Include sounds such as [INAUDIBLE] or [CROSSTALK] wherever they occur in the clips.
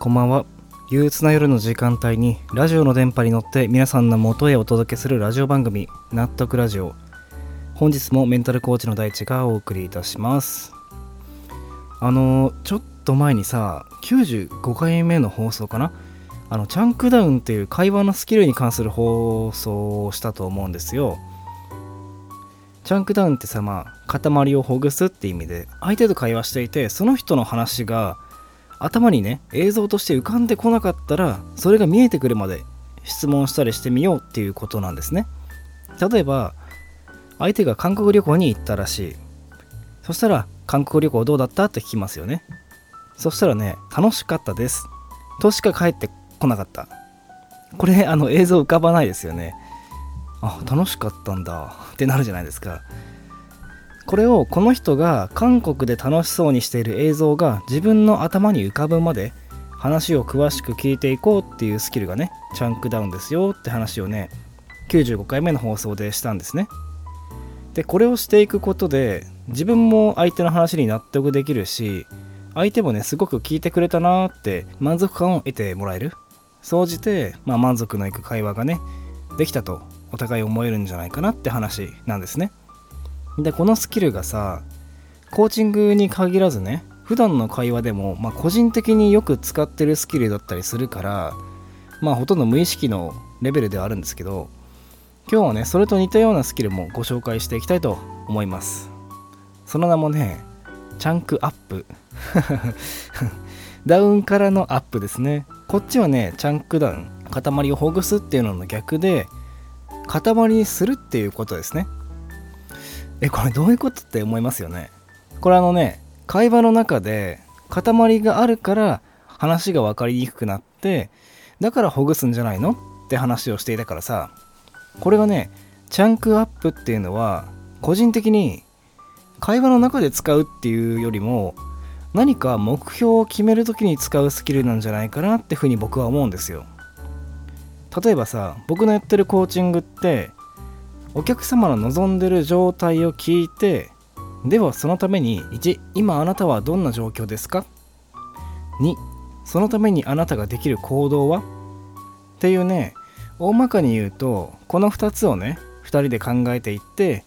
こんばんは。憂鬱な夜の時間帯にラジオの電波に乗って皆さんの元へお届けするラジオ番組納得ラジオ。本日もメンタルコーチの大地がお送りいたします。あのちょっと前にさ95回目の放送かな？あのチャンクダウンっていう会話のスキルに関する放送をしたと思うんですよ。チャンクダウンってさまあ塊をほぐすって意味で相手と会話していてその人の話が頭にね映像として浮かんでこなかったらそれが見えてくるまで質問したりしてみようっていうことなんですね。例えば相手が韓国旅行に行ったらしい。そしたら韓国旅行どうだったって聞きますよね。そしたらね楽しかったです。としか帰ってこなかった。これあの映像浮かばないですよね。あ楽しかったんだ。ってなるじゃないですか。これをこの人が韓国で楽しそうにしている映像が自分の頭に浮かぶまで話を詳しく聞いていこうっていうスキルがねチャンクダウンですよって話をね95回目の放送でしたんですね。でこれをしていくことで自分も相手の話に納得できるし相手もねすごく聞いてくれたなーって満足感を得てもらえる。総じて、まあ、満足のいく会話がねできたとお互い思えるんじゃないかなって話なんですね。でこのスキルがさコーチングに限らずね普段の会話でも、まあ、個人的によく使ってるスキルだったりするからまあほとんど無意識のレベルではあるんですけど今日はねそれと似たようなスキルもご紹介していきたいと思います。その名もねチャンクアップ。[LAUGHS] ダウンからのアップですね。こっちはねチャンクダウン塊をほぐすっていうのの逆で塊にするっていうことですね。えこれどういうことって思いますよね。これあのね会話の中で塊があるから話が分かりにくくなってだからほぐすんじゃないのって話をしていたからさこれがねチャンクアップっていうのは個人的に会話の中で使うっていうよりも何か目標を決める時に使うスキルなんじゃないかなってふうに僕は思うんですよ。例えばさ僕のやってるコーチングってお客様の望んでる状態を聞いてではそのために1今あなたはどんな状況ですか？2そのためにあなたができる行動は？っていうね大まかに言うとこの2つをね2人で考えていって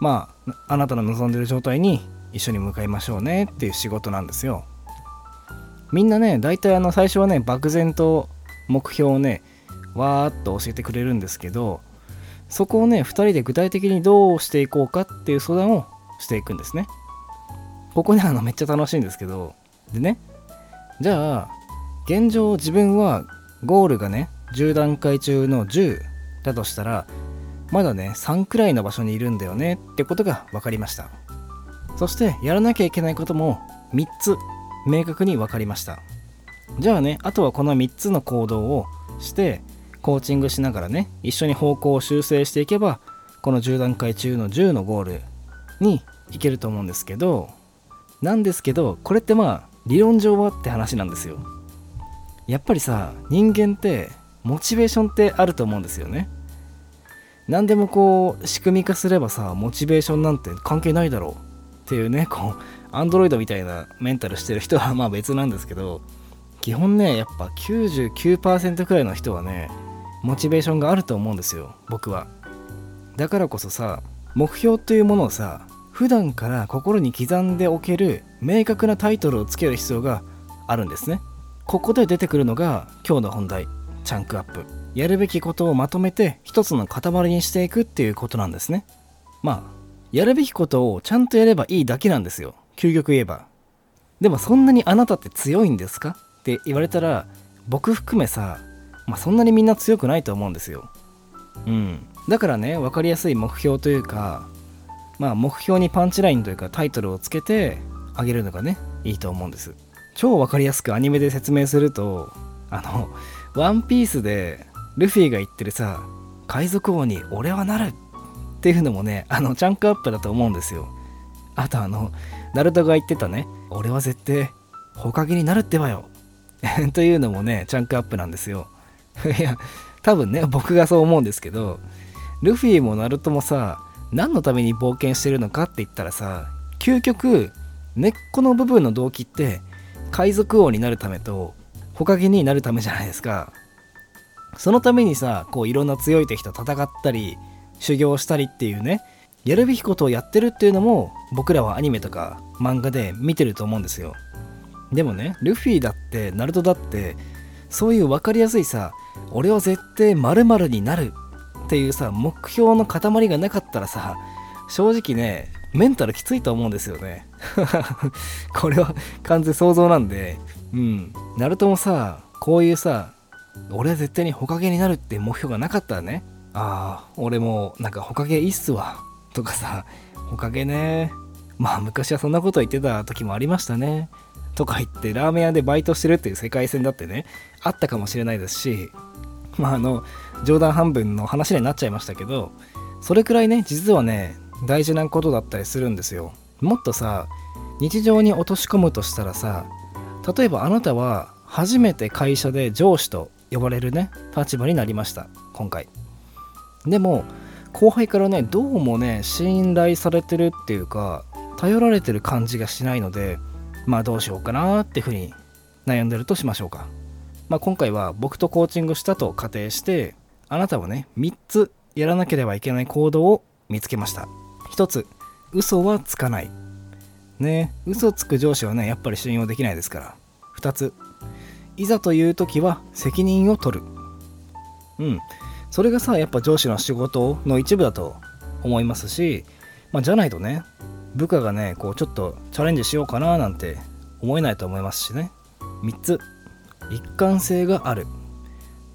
まああなたの望んでる状態に一緒に向かいましょうねっていう仕事なんですよ。みんなね大体あの最初はね漠然と目標をねわーっと教えてくれるんですけどそこをね2人で具体的にどうしていこうかっていう相談をしていくんですね。ここねあのめっちゃ楽しいんですけど。でねじゃあ現状自分はゴールがね10段階中の10だとしたらまだね3くらいの場所にいるんだよねってことが分かりました。そしてやらなきゃいけないことも3つ明確に分かりました。じゃあねあとはこの3つの行動をしてコーチングしながらね一緒に方向を修正していけばこの10段階中の10のゴールにいけると思うんですけどなんですけどこれってまあ理論上はって話なんですよ。やっぱりさ人間ってモチベーションってあると思うんですよね。何でもこう仕組み化すればさモチベーションなんて関係ないだろう。っていうねこうアンドロイドみたいなメンタルしてる人はまあ別なんですけど基本ねやっぱ99%くらいの人はねモチベーションがあると思うんですよ僕は。だからこそさ目標というものをさ普段から心に刻んでおける明確なタイトルをつける必要があるんですね。ここで出てくるのが今日の本題チャンクアップ。やるべきことをまとめて一つの塊にしていくっていうことなんですね。まあやるべきことをちゃんとやればいいだけなんですよ。究極言えば。でもそんなにあなたって強いんですか？って言われたら僕含めさ、まあ、そんなにみんな強くないと思うんですよ。うん。だからね分かりやすい目標というかまあ目標にパンチラインというかタイトルをつけてあげるのがねいいと思うんです。超分かりやすくアニメで説明するとあのワンピースでルフィが言ってるさ海賊王に俺はなるっていうのもねあのチャンクアップだと思うんですよ。あとあのナルトが言ってたね俺は絶対ほかげになるってばよ。[LAUGHS] というのもねチャンクアップなんですよ。[LAUGHS] いや多分ね僕がそう思うんですけどルフィもナルトもさ何のために冒険してるのかって言ったらさ究極根っこの部分の動機って海賊王になるためとほかげになるためじゃないですか。そのためにさこういろんな強い敵と戦ったり修行したりっていうねやるべきことをやってるっていうのも僕らはアニメとか漫画で見てると思うんですよ。でもねルフィだってナルトだってそういう分かりやすいさ俺は絶対〇〇になるっていうさ目標の塊がなかったらさ正直ねメンタルきついと思うんですよね。[LAUGHS] これは完全想像なんでうん。ナルトもさこういうさ俺は絶対にほかげになるって目標がなかったらねああ俺もなんかほかげいいっすわとかさほかげね。まあ昔はそんなこと言ってた時もありましたね。とか言ってラーメン屋でバイトしてるっていう世界線だってねあったかもしれないですしまああの冗談半分の話になっちゃいましたけどそれくらいね実はね大事なことだったりするんですよ。もっとさ日常に落とし込むとしたらさ例えばあなたは初めて会社で上司と呼ばれるね立場になりました今回。でも後輩からねどうもね信頼されてるっていうか頼られてる感じがしないのでまあどうしようかなっていうふうに悩んでるとしましょうか。まあ今回は僕とコーチングしたと仮定してあなたはね3つやらなければいけない行動を見つけました。1つ嘘はつかない。ね嘘つく上司はねやっぱり信用できないですから。2ついざという時は責任を取る。うん。それがさやっぱ上司の仕事の一部だと思いますし、まあ、じゃないとね部下がねこうちょっとチャレンジしようかななんて思えないと思いますしね。3つ。一貫性がある。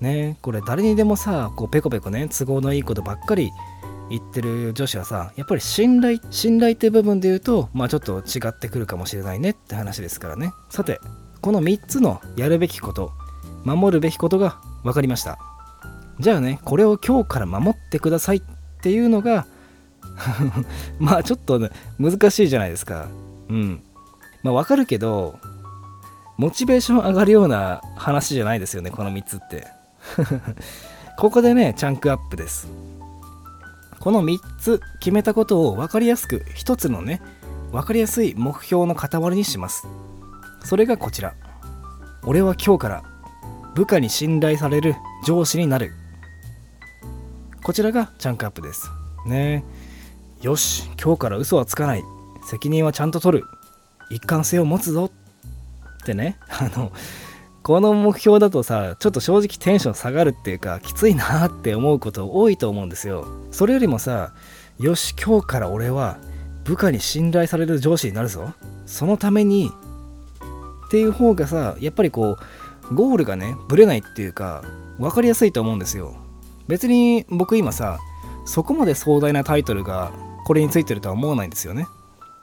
ねこれ誰にでもさこうペコペコね都合のいいことばっかり言ってる女子はさやっぱり信頼信頼って部分で言うとまあちょっと違ってくるかもしれないねって話ですからね。さてこの3つのやるべきこと守るべきことが分かりました。じゃあねこれを今日から守ってくださいっていうのが [LAUGHS] まあちょっとね難しいじゃないですか。うん。まあわかるけどモチベーション上がるような話じゃないですよねこの3つって。[LAUGHS] ここでねチャンクアップです。この3つ決めたことを分かりやすく1つのね分かりやすい目標の塊にします。それがこちら。俺は今日から部下に信頼される上司になる。こちらがチャンクアップです。ね。えよし今日から嘘はつかない。責任はちゃんと取る。一貫性を持つぞ。ってね。[LAUGHS] あのこの目標だとさちょっと正直テンション下がるっていうかきついなって思うこと多いと思うんですよ。それよりもさよし今日から俺は部下に信頼される上司になるぞ。そのためにっていう方がさやっぱりこうゴールがねぶれないっていうか分かりやすいと思うんですよ。別に僕今さそこまで壮大なタイトルがこれについてるとは思わないんですよね。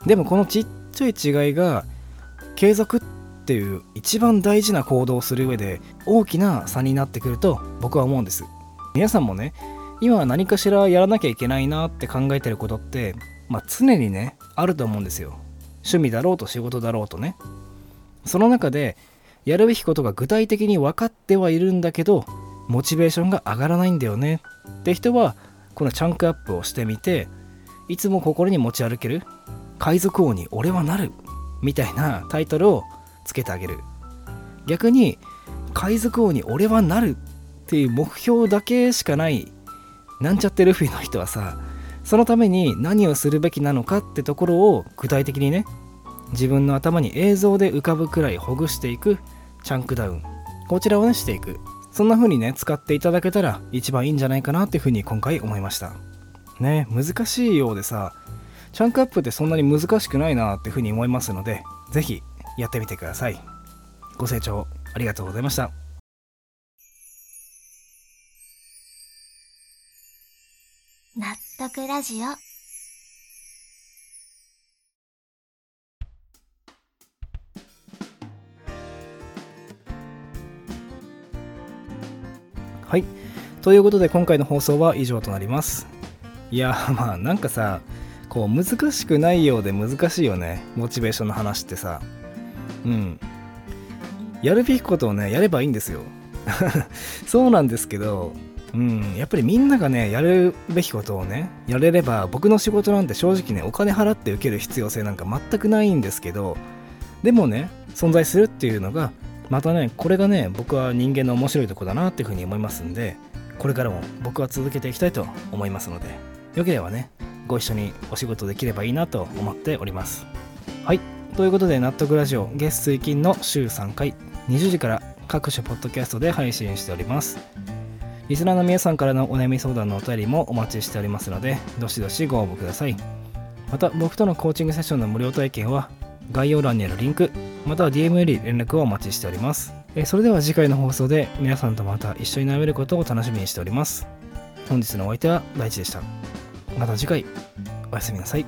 でもこのちっちゃい違いが継続っていう一番大事な行動をする上で大きな差になってくると僕は思うんです。皆さんもね今何かしらやらなきゃいけないなって考えてることってまあ常にねあると思うんですよ。趣味だろうと仕事だろうとね。その中でやるべきことが具体的に分かってはいるんだけどモチベーションが上がらないんだよね。って人はこのチャンクアップをしてみていつも心に持ち歩ける？海賊王に俺はなる？みたいなタイトルをつけてあげる。逆に海賊王に俺はなる？っていう目標だけしかない。なんちゃってルフィの人はさそのために何をするべきなのかってところを具体的にね自分の頭に映像で浮かぶくらいほぐしていく。チャンクダウン。こちらをねしていく。そんな風にね使っていただけたら一番いいんじゃないかなっていう風に今回思いました。ね難しいようでさチャンクアップってそんなに難しくないなっていう風に思いますので是非やってみてください。ご清聴ありがとうございました。納得ラジオ。はい。ということで今回の放送は以上となりますいやまあなんかさこう難しくないようで難しいよねモチベーションの話ってさ。うん。やるべきことをねやればいいんですよ。[LAUGHS] そうなんですけどうん。やっぱりみんながねやるべきことをねやれれば僕の仕事なんて正直ねお金払って受ける必要性なんか全くないんですけどでもね存在するっていうのがまたねこれがね僕は人間の面白いとこだなっていうふうに思いますんでこれからも僕は続けていきたいと思いますので。よければねご一緒にお仕事できればいいなと思っております。はい。ということで納得ラジオ月水金の週3回20時から各種ポッドキャストで配信しております。リスナーの皆さんからのお悩み相談のお便りもお待ちしておりますのでどしどしご応募ください。また僕とのコーチングセッションの無料体験は概要欄にあるリンクまたは DM より連絡をお待ちしております。えそれでは次回の放送で皆さんとまた一緒に悩めることを楽しみにしております。本日のお相手は大地でした。また次回おやすみなさい。